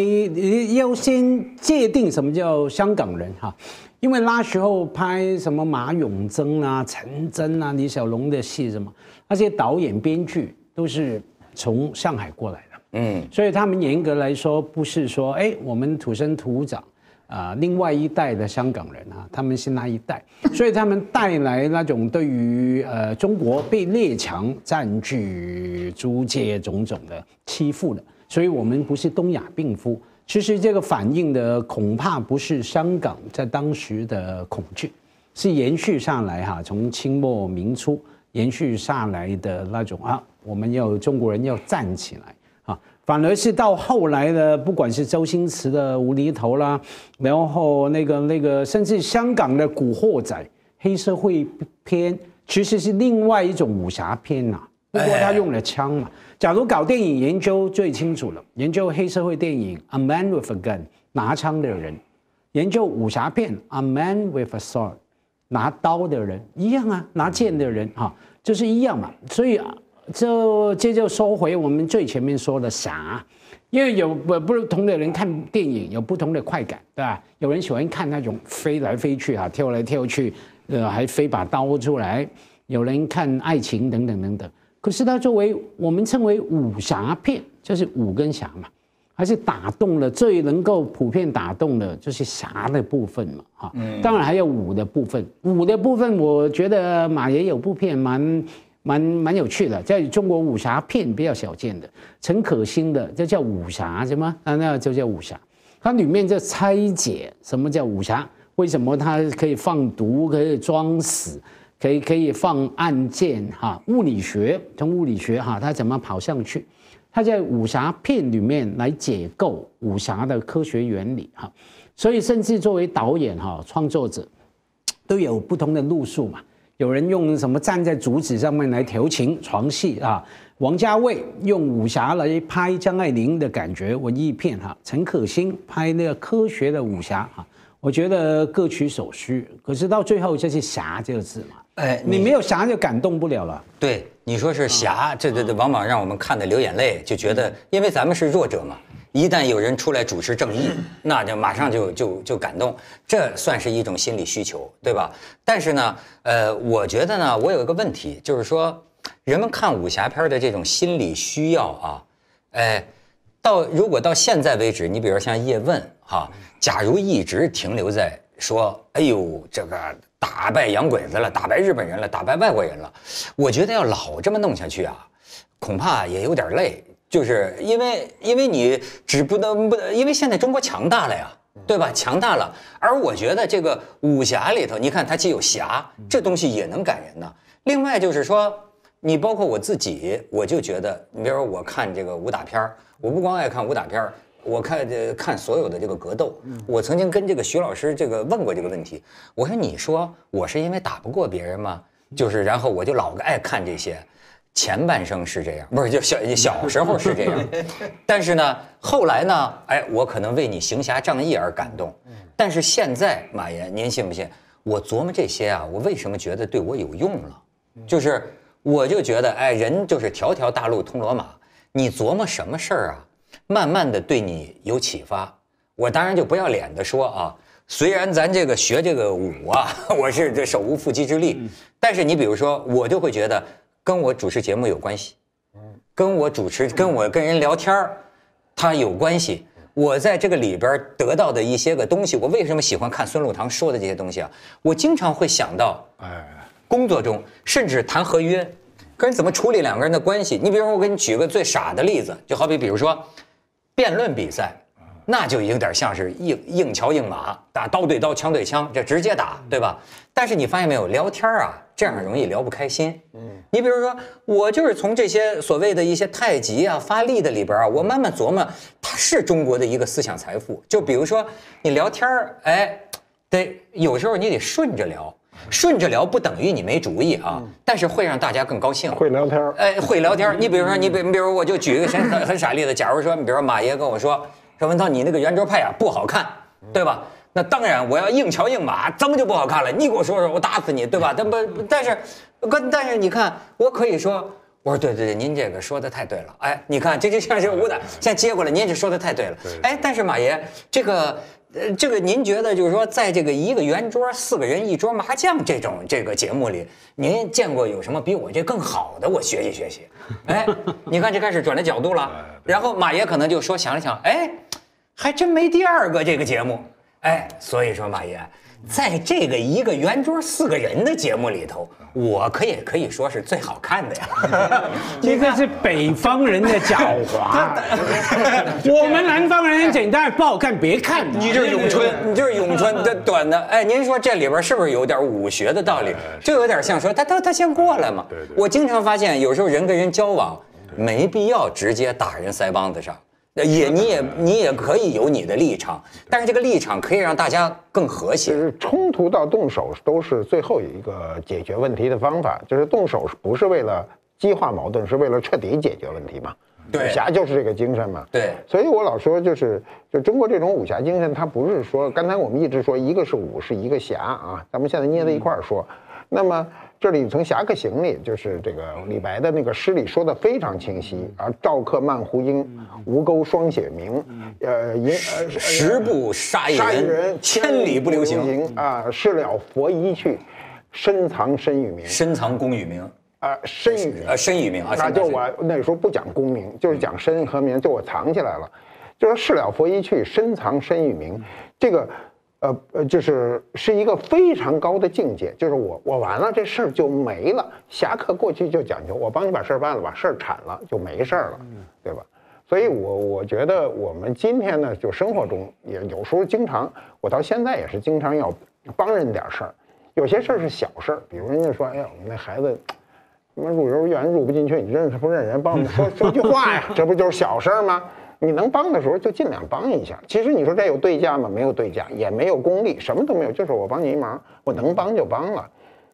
要先界定什么叫香港人哈，因为那时候拍什么马永贞啊、陈真啊、李小龙的戏什么，那些导演编剧都是从上海过来的，嗯，所以他们严格来说不是说哎我们土生土长。啊，另外一代的香港人啊，他们是那一代，所以他们带来那种对于呃中国被列强占据、租界种种的欺负的，所以我们不是东亚病夫。其实这个反映的恐怕不是香港在当时的恐惧，是延续上来哈，从清末明初延续下来的那种啊，我们要中国人要站起来啊。反而是到后来的，不管是周星驰的无厘头啦，然后那个那个，甚至香港的古惑仔黑社会片，其实是另外一种武侠片呐。不过他用了枪嘛。假如搞电影研究最清楚了，研究黑社会电影，A Man with a Gun，拿枪的人；研究武侠片，A Man with a Sword，拿刀的人一样啊，拿剑的人哈，就是一样嘛。所以啊。就这就说回我们最前面说的侠，因为有不不同的人看电影有不同的快感，对吧？有人喜欢看那种飞来飞去啊，跳来跳去，呃，还飞把刀出来；有人看爱情等等等等。可是它作为我们称为武侠片，就是武跟侠嘛，还是打动了最能够普遍打动的，就是侠的部分嘛，哈。当然还有武的部分，武的部分我觉得马爷有部片蛮。蛮蛮有趣的，在中国武侠片比较少见的，陈可辛的这叫武侠什么啊？那就叫武侠。它里面就拆解什么叫武侠，为什么它可以放毒，可以装死，可以可以放暗箭哈？物理学从物理学哈，它怎么跑上去？它在武侠片里面来解构武侠的科学原理哈。所以甚至作为导演哈，创作者都有不同的路数嘛。有人用什么站在竹子上面来调情床戏啊？王家卫用武侠来拍张爱玲的感觉文艺片哈，陈可辛拍那个科学的武侠哈，我觉得各取所需。可是到最后就是侠这个字嘛，哎，你没有侠就感动不了了。对，你说是侠，这这这往往让我们看的流眼泪，就觉得因为咱们是弱者嘛。一旦有人出来主持正义，那就马上就就就感动，这算是一种心理需求，对吧？但是呢，呃，我觉得呢，我有一个问题，就是说，人们看武侠片的这种心理需要啊，哎，到如果到现在为止，你比如像叶问哈，假如一直停留在说，哎呦，这个打败洋鬼子了，打败日本人了，打败外国人了，我觉得要老这么弄下去啊，恐怕也有点累。就是因为，因为你只不能不，因为现在中国强大了呀，对吧？强大了。而我觉得这个武侠里头，你看它既有侠，这东西也能感人呢。另外就是说，你包括我自己，我就觉得，你比如说我看这个武打片，我不光爱看武打片，我看这看所有的这个格斗。我曾经跟这个徐老师这个问过这个问题，我说你说我是因为打不过别人吗？就是然后我就老爱看这些。前半生是这样，不是就小小时候是这样，但是呢，后来呢，哎，我可能为你行侠仗义而感动，但是现在马爷，您信不信？我琢磨这些啊，我为什么觉得对我有用了？就是我就觉得，哎，人就是条条大路通罗马，你琢磨什么事儿啊，慢慢的对你有启发。我当然就不要脸的说啊，虽然咱这个学这个舞啊，我是这手无缚鸡之力，但是你比如说，我就会觉得。跟我主持节目有关系，跟我主持、跟我跟人聊天儿，它有关系。我在这个里边得到的一些个东西，我为什么喜欢看孙禄堂说的这些东西啊？我经常会想到，哎，工作中甚至谈合约，跟人怎么处理两个人的关系。你比如说，我给你举个最傻的例子，就好比比如说，辩论比赛。那就有点像是硬硬桥硬马，打刀对刀，枪对枪，这直接打，对吧？但是你发现没有，聊天啊，这样容易聊不开心。嗯，你比如说，我就是从这些所谓的一些太极啊、发力的里边啊，我慢慢琢磨，它是中国的一个思想财富。就比如说，你聊天，哎，得有时候你得顺着聊，顺着聊不等于你没主意啊，但是会让大家更高兴。会聊天儿哎，会聊天儿。你比如说，你比你比如我就举一个很很很傻例子，假如说，你比如说马爷跟我说，说文涛你那个圆桌派啊不好看，对吧？那当然我要硬桥硬马，怎么就不好看了？你给我说说，我打死你，对吧？但不，但是，关但是你看，我可以说。我说对对对，您这个说的太对了。哎，你看这就像是武打，现在接过来，您这说的太对了。哎，但是马爷，这个呃，这个您觉得就是说，在这个一个圆桌四个人一桌麻将这种这个节目里，您见过有什么比我这更好的？我学习学习。哎，你看这开始转了角度了。然后马爷可能就说想了想，哎，还真没第二个这个节目。哎，所以说马爷。在这个一个圆桌四个人的节目里头，我可也可以说是最好看的呀。这个是北方人的狡猾，我们南方人很简单，不好看别看。你就是咏春，你就是咏春的短的。哎，您说这里边是不是有点武学的道理？就有点像说他他他先过来嘛。我经常发现，有时候人跟人交往，没必要直接打人腮帮子上。也，你也，你也可以有你的立场，但是这个立场可以让大家更和谐。就是冲突到动手都是最后一个解决问题的方法，就是动手不是为了激化矛盾，是为了彻底解决问题嘛？对，武侠就是这个精神嘛。对，所以我老说，就是就中国这种武侠精神，它不是说刚才我们一直说一个是武，是一个侠啊，咱们现在捏在一块儿说，那么。这里从《侠客行》里，就是这个李白的那个诗里说的非常清晰啊，赵客漫胡缨，吴钩霜雪明，呃，十步杀一人，千里不留行啊，事了佛衣去，深藏身与名，深藏功与名啊，身与名啊，身与名啊，那就我那时候不讲功名，就是讲身和名，就我藏起来了，就说事了佛衣去，深藏身与名，这个。呃呃，就是是一个非常高的境界，就是我我完了这事儿就没了。侠客过去就讲究我帮你把事儿办了，把事儿铲了就没事儿了，对吧？所以，我我觉得我们今天呢，就生活中也有时候经常，我到现在也是经常要帮人点事儿。有些事儿是小事儿，比如人家说，哎呀，我们那孩子什么入幼儿园入不进去，你认识不认人？帮我们说 说句话呀，这不就是小事儿吗？你能帮的时候就尽量帮一下。其实你说这有对价吗？没有对价，也没有功利，什么都没有，就是我帮你一忙，我能帮就帮了。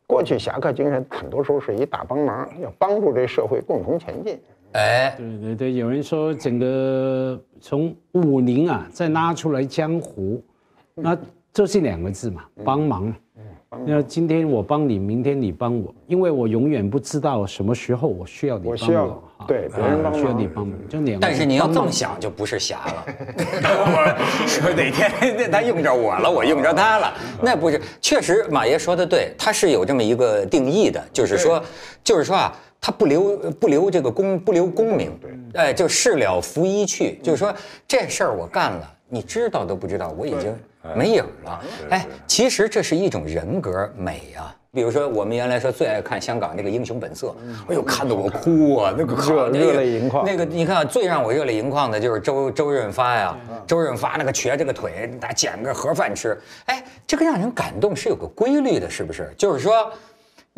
过去侠客精神很多时候是一大帮忙，要帮助这社会共同前进。哎，对对对，有人说整个从武林啊再拉出来江湖，那这是两个字嘛，帮忙。那今天我帮你，明天你帮我，因为我永远不知道什么时候我需要你帮我。对，别人需要你帮忙，就两。但是你要这么想，就不是侠了。说哪天那他用着我了，我用着他了，那不是。确实，马爷说的对，他是有这么一个定义的，就是说，就是说啊，他不留不留这个功，不留功名。对，哎，就事了拂衣去，就是说这事儿我干了，你知道都不知道，我已经。没影了，哎，其实这是一种人格美呀。比如说，我们原来说最爱看香港那个《英雄本色》，哎呦，看得我哭啊，那个热热泪盈眶。那个你看，最让我热泪盈眶的就是周周润发呀，周润发那个瘸着个腿，他捡个盒饭吃，哎，这个让人感动是有个规律的，是不是？就是说。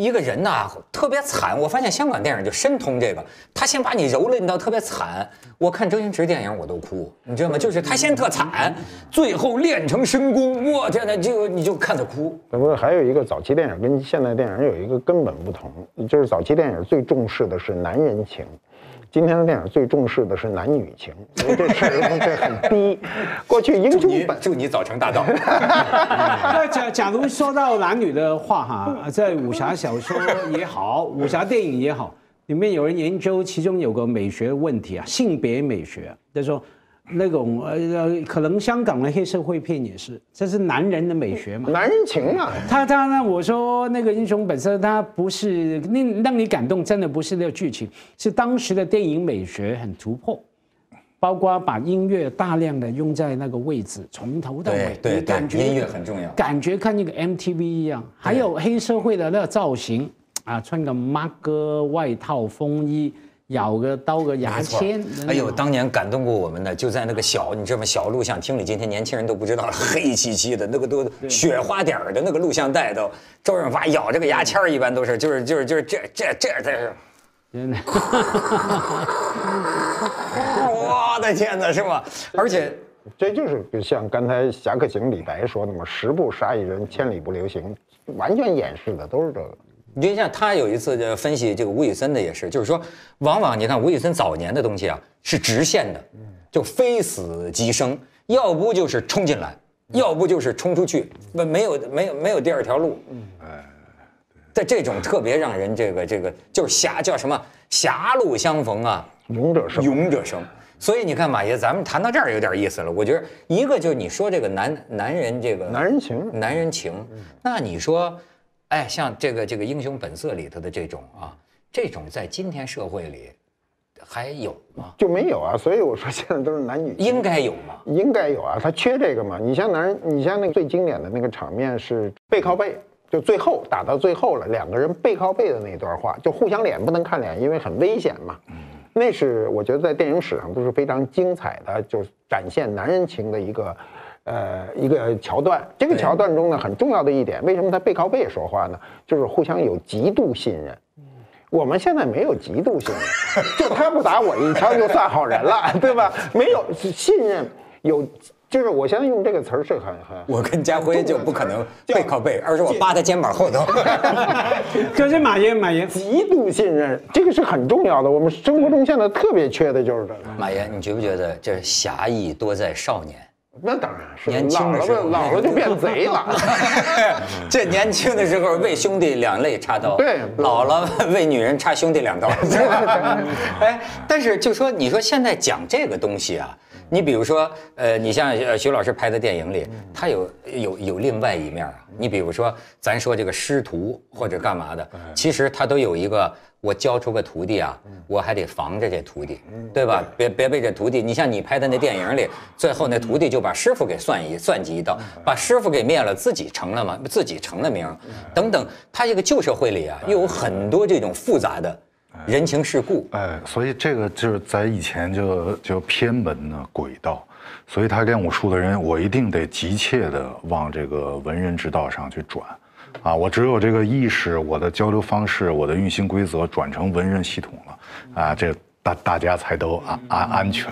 一个人呐，特别惨。我发现香港电影就深通这个，他先把你蹂躏到特别惨。我看周星驰电影我都哭，你知道吗？就是他先特惨，最后练成神功，我天哪，就你就看他哭。那不是还有一个早期电影跟现代电影有一个根本不同，就是早期电影最重视的是男人情。今天的电影最重视的是男女情，这事儿这很低。过去英雄本祝你早成大道。那假假如说到男女的话哈，在武侠小说也好，武侠电影也好，里面有人研究，其中有个美学问题啊，性别美学，就是说。那种呃呃，可能香港的黑社会片也是，这是男人的美学嘛？男人情啊！他他呢？我说那个英雄本色，他不是令让你感动，真的不是那个剧情，是当时的电影美学很突破，包括把音乐大量的用在那个位置，从头到尾，对对对，音乐很重要，感觉看那个 MTV 一样。还有黑社会的那个造型啊，穿个马哥外套风衣。咬个刀个牙签，哎呦，当年感动过我们的，就在那个小，你知道吗？小录像厅里，今天年轻人都不知道了，黑漆漆的那个都雪花点儿的那个录像带都，周润发咬这个牙签儿，一般都是就是就是就是这这这这是，真的，我的天哪，是吧？而且这就是像刚才《侠客行》李白说的嘛，“十步杀一人，千里不留行”，完全掩饰的都是这个。你就像他有一次就分析这个吴宇森的也是，就是说，往往你看吴宇森早年的东西啊是直线的，就非死即生，要不就是冲进来，要不就是冲出去，没没有没有没有第二条路。哎，在这种特别让人这个这个就是狭叫什么狭路相逢啊，勇者胜，勇者胜。所以你看马爷，咱们谈到这儿有点意思了。我觉得一个就是你说这个男男人这个男人情，男人情，那你说。哎，像这个这个《英雄本色》里头的这种啊，这种在今天社会里还有吗？就没有啊，所以我说现在都是男女。应该有吗？应该有啊，他缺这个嘛。你像男人，你像那个最经典的那个场面是背靠背，就最后打到最后了，两个人背靠背的那段话，就互相脸不能看脸，因为很危险嘛。嗯，那是我觉得在电影史上都是非常精彩的，就是展现男人情的一个。呃，一个桥段，这个桥段中呢，很重要的一点，为什么他背靠背说话呢？就是互相有极度信任。我们现在没有极度信任，就他不打我一枪就算好人了，对吧？没有信任，有就是我现在用这个词儿是很很。我跟家辉就不可能背靠背，而是我扒他肩膀后头。可是马爷，马爷极度信任，这个是很重要的。我们生活中现在特别缺的就是这个。马爷，你觉不觉得这侠义多在少年？那当然是年轻的时候，老了就变贼了。这年轻的时候为兄弟两肋插刀，对，老了为女人插兄弟两刀。哎，但是就说你说现在讲这个东西啊，你比如说，呃，你像呃徐老师拍的电影里，他有有有另外一面啊。你比如说，咱说这个师徒或者干嘛的，其实他都有一个。我教出个徒弟啊，我还得防着这徒弟，对吧？别别被这徒弟，你像你拍的那电影里，最后那徒弟就把师傅给算一算计一道，把师傅给灭了，自己成了嘛，自己成了名，等等。他这个旧社会里啊，又有很多这种复杂的人情世故。哎，所以这个就是在以前就就偏门呢轨道，所以他练武术的人，我一定得急切的往这个文人之道上去转。啊，我只有这个意识，我的交流方式，我的运行规则转成文人系统了，啊，这大大家才都安安安全。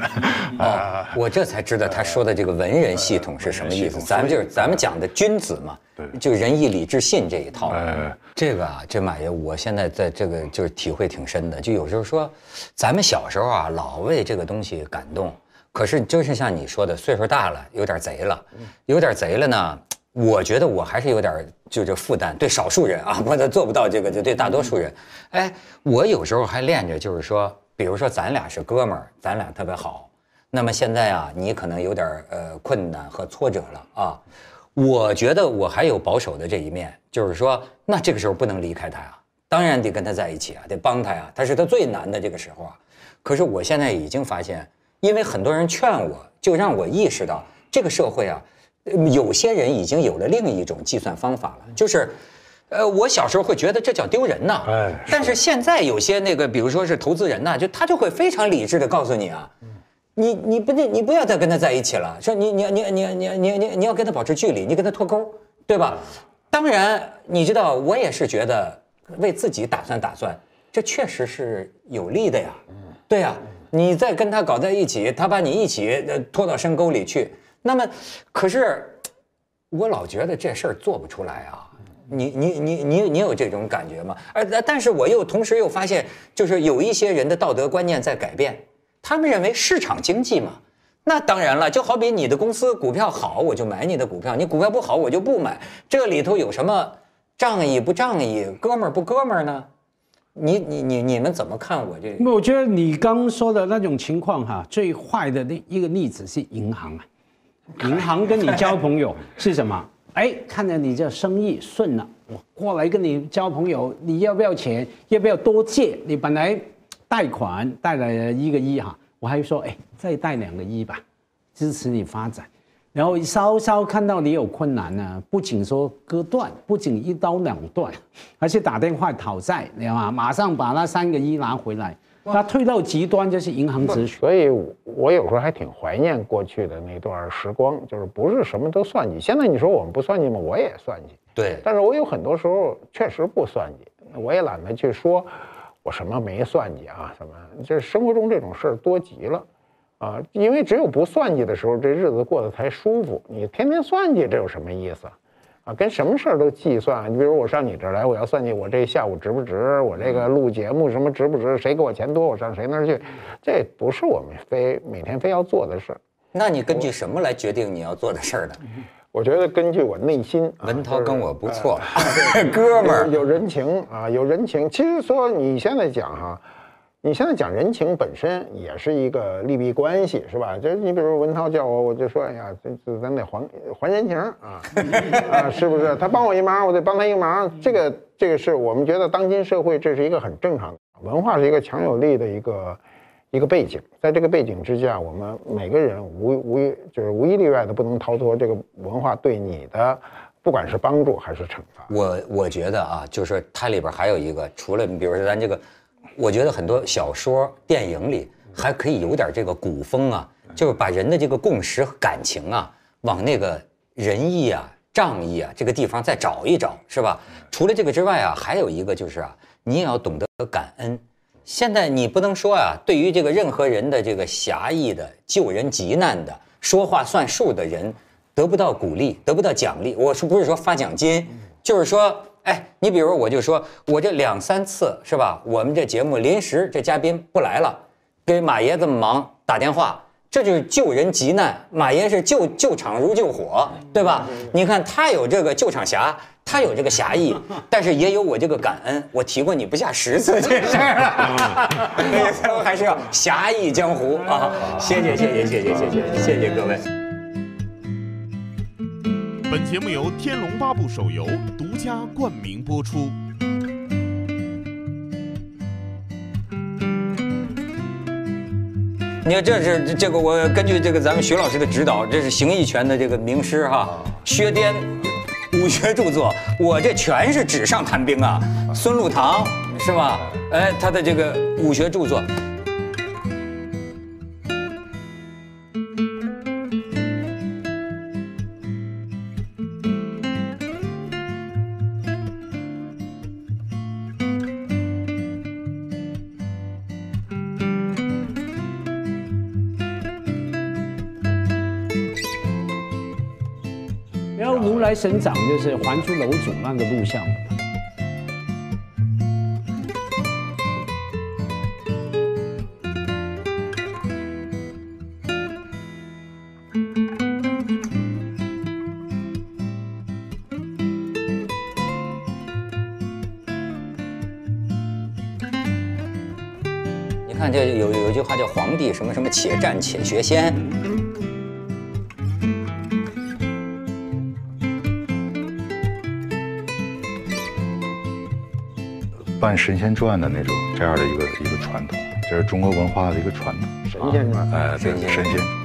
啊，我这才知道他说的这个文人系统是什么意思。咱们就是咱们讲的君子嘛，对，就仁义礼智信这一套。哎，这个啊，这马爷，我现在在这个就是体会挺深的。就有时候说，咱们小时候啊，老为这个东西感动，可是就是像你说的，岁数大了，有点贼了，有点贼了呢。我觉得我还是有点就这负担，对少数人啊，我做不到这个，就对大多数人。哎，我有时候还练着，就是说，比如说咱俩是哥们儿，咱俩特别好。那么现在啊，你可能有点呃困难和挫折了啊。我觉得我还有保守的这一面，就是说，那这个时候不能离开他呀，当然得跟他在一起啊，得帮他呀，他是他最难的这个时候啊。可是我现在已经发现，因为很多人劝我，就让我意识到这个社会啊。有些人已经有了另一种计算方法了，就是，呃，我小时候会觉得这叫丢人呐，哎，但是现在有些那个，比如说是投资人呐，就他就会非常理智的告诉你啊，你你不你不要再跟他在一起了，说你你你你你你你你要跟他保持距离，你跟他脱钩，对吧？当然，你知道我也是觉得为自己打算打算，这确实是有利的呀，对呀，你再跟他搞在一起，他把你一起拖到深沟里去。那么，可是我老觉得这事儿做不出来啊！你你你你你有这种感觉吗？而但是我又同时又发现，就是有一些人的道德观念在改变，他们认为市场经济嘛，那当然了，就好比你的公司股票好，我就买你的股票；你股票不好，我就不买。这里头有什么仗义不仗义，哥们儿不哥们儿呢？你你你你们怎么看我这？我觉得你刚说的那种情况哈，最坏的那一个例子是银行啊。银行跟你交朋友是什么？哎，看着你这生意顺了，我过来跟你交朋友，你要不要钱？要不要多借？你本来贷款贷了一个亿哈，我还说哎，再贷两个亿吧，支持你发展。然后稍稍看到你有困难呢，不仅说割断，不仅一刀两断，而且打电话讨债，你知道吗？马上把那三个亿拿回来。他退到极端就是银行咨询，所以我有时候还挺怀念过去的那段时光，就是不是什么都算计。现在你说我们不算计吗？我也算计。对，但是我有很多时候确实不算计，我也懒得去说，我什么没算计啊？什么？这生活中这种事儿多极了，啊，因为只有不算计的时候，这日子过得才舒服。你天天算计，这有什么意思？啊，跟什么事儿都计算。你比如我上你这儿来，我要算计我这下午值不值，我这个录节目什么值不值，谁给我钱多，我上谁那儿去，这不是我们非每天非要做的事儿。那你根据什么来决定你要做的事儿呢？我觉得根据我内心，文涛跟我不错，哥们儿有人情啊，有人情。其实说你现在讲哈，你现在讲人情本身也是一个利弊关系，是吧？就是你比如文涛叫我，我就说，哎呀，这这咱得还还人情啊，啊，是不是？他帮我一忙，我得帮他一忙。这个这个是我们觉得当今社会这是一个很正常的，文化是一个强有力的一个。一个背景，在这个背景之下，我们每个人无无一就是无一例外的不能逃脱这个文化对你的，不管是帮助还是惩罚。我我觉得啊，就是它里边还有一个，除了你比如说咱这个，我觉得很多小说、电影里还可以有点这个古风啊，就是把人的这个共识和感情啊，往那个仁义啊、仗义啊这个地方再找一找，是吧？除了这个之外啊，还有一个就是啊，你也要懂得感恩。现在你不能说啊，对于这个任何人的这个侠义的救人急难的说话算数的人，得不到鼓励，得不到奖励。我说不是说发奖金，就是说，哎，你比如我就说我这两三次是吧？我们这节目临时这嘉宾不来了，给马爷这么忙打电话，这就是救人急难。马爷是救救场如救火，对吧？你看他有这个救场侠。他有这个侠义，但是也有我这个感恩。我提过你不下十次这事儿，所以我还是要侠义江湖啊！谢谢谢谢谢谢谢谢谢谢各位。本节目由《天龙八部》手游独家冠名播出。你看，这是这个我根据这个咱们徐老师的指导，这是形意拳的这个名师哈，薛颠。武学著作，我这全是纸上谈兵啊！孙禄堂是吧？哎，他的这个武学著作。生长就是《还珠楼主》那个录像。你看，这有有一句话叫“皇帝什么什么，且战且学仙”。神仙传的那种这样的一个一个传统，这是中国文化的一个传统。神仙传，哎，对，神仙。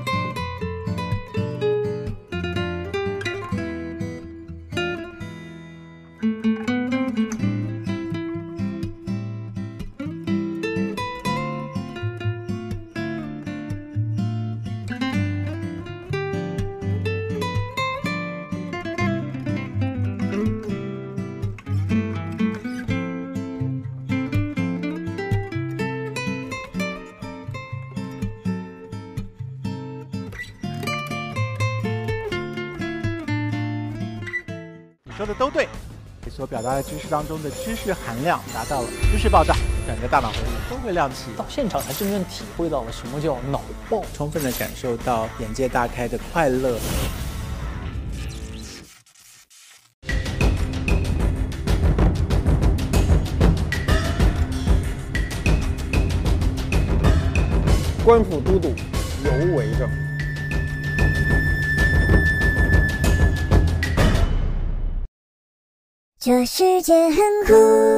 在知识当中的知识含量达到了知识爆炸，整个大脑回路都会亮起。到现场才真正体会到了什么叫脑爆，充分的感受到眼界大开的快乐。官府都督世界很酷。